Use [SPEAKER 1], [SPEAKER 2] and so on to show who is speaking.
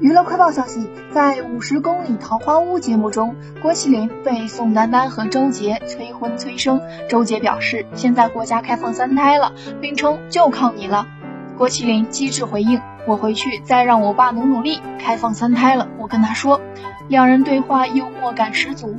[SPEAKER 1] 娱乐快报消息在五十公里桃花坞节目中郭麒麟被宋丹丹和周杰催婚催生周杰表示现在国家开放三胎了并称就靠你了。郭麒麟机智回应我回去再让我爸努努力开放三胎了我跟他说。两人对话幽默感十足。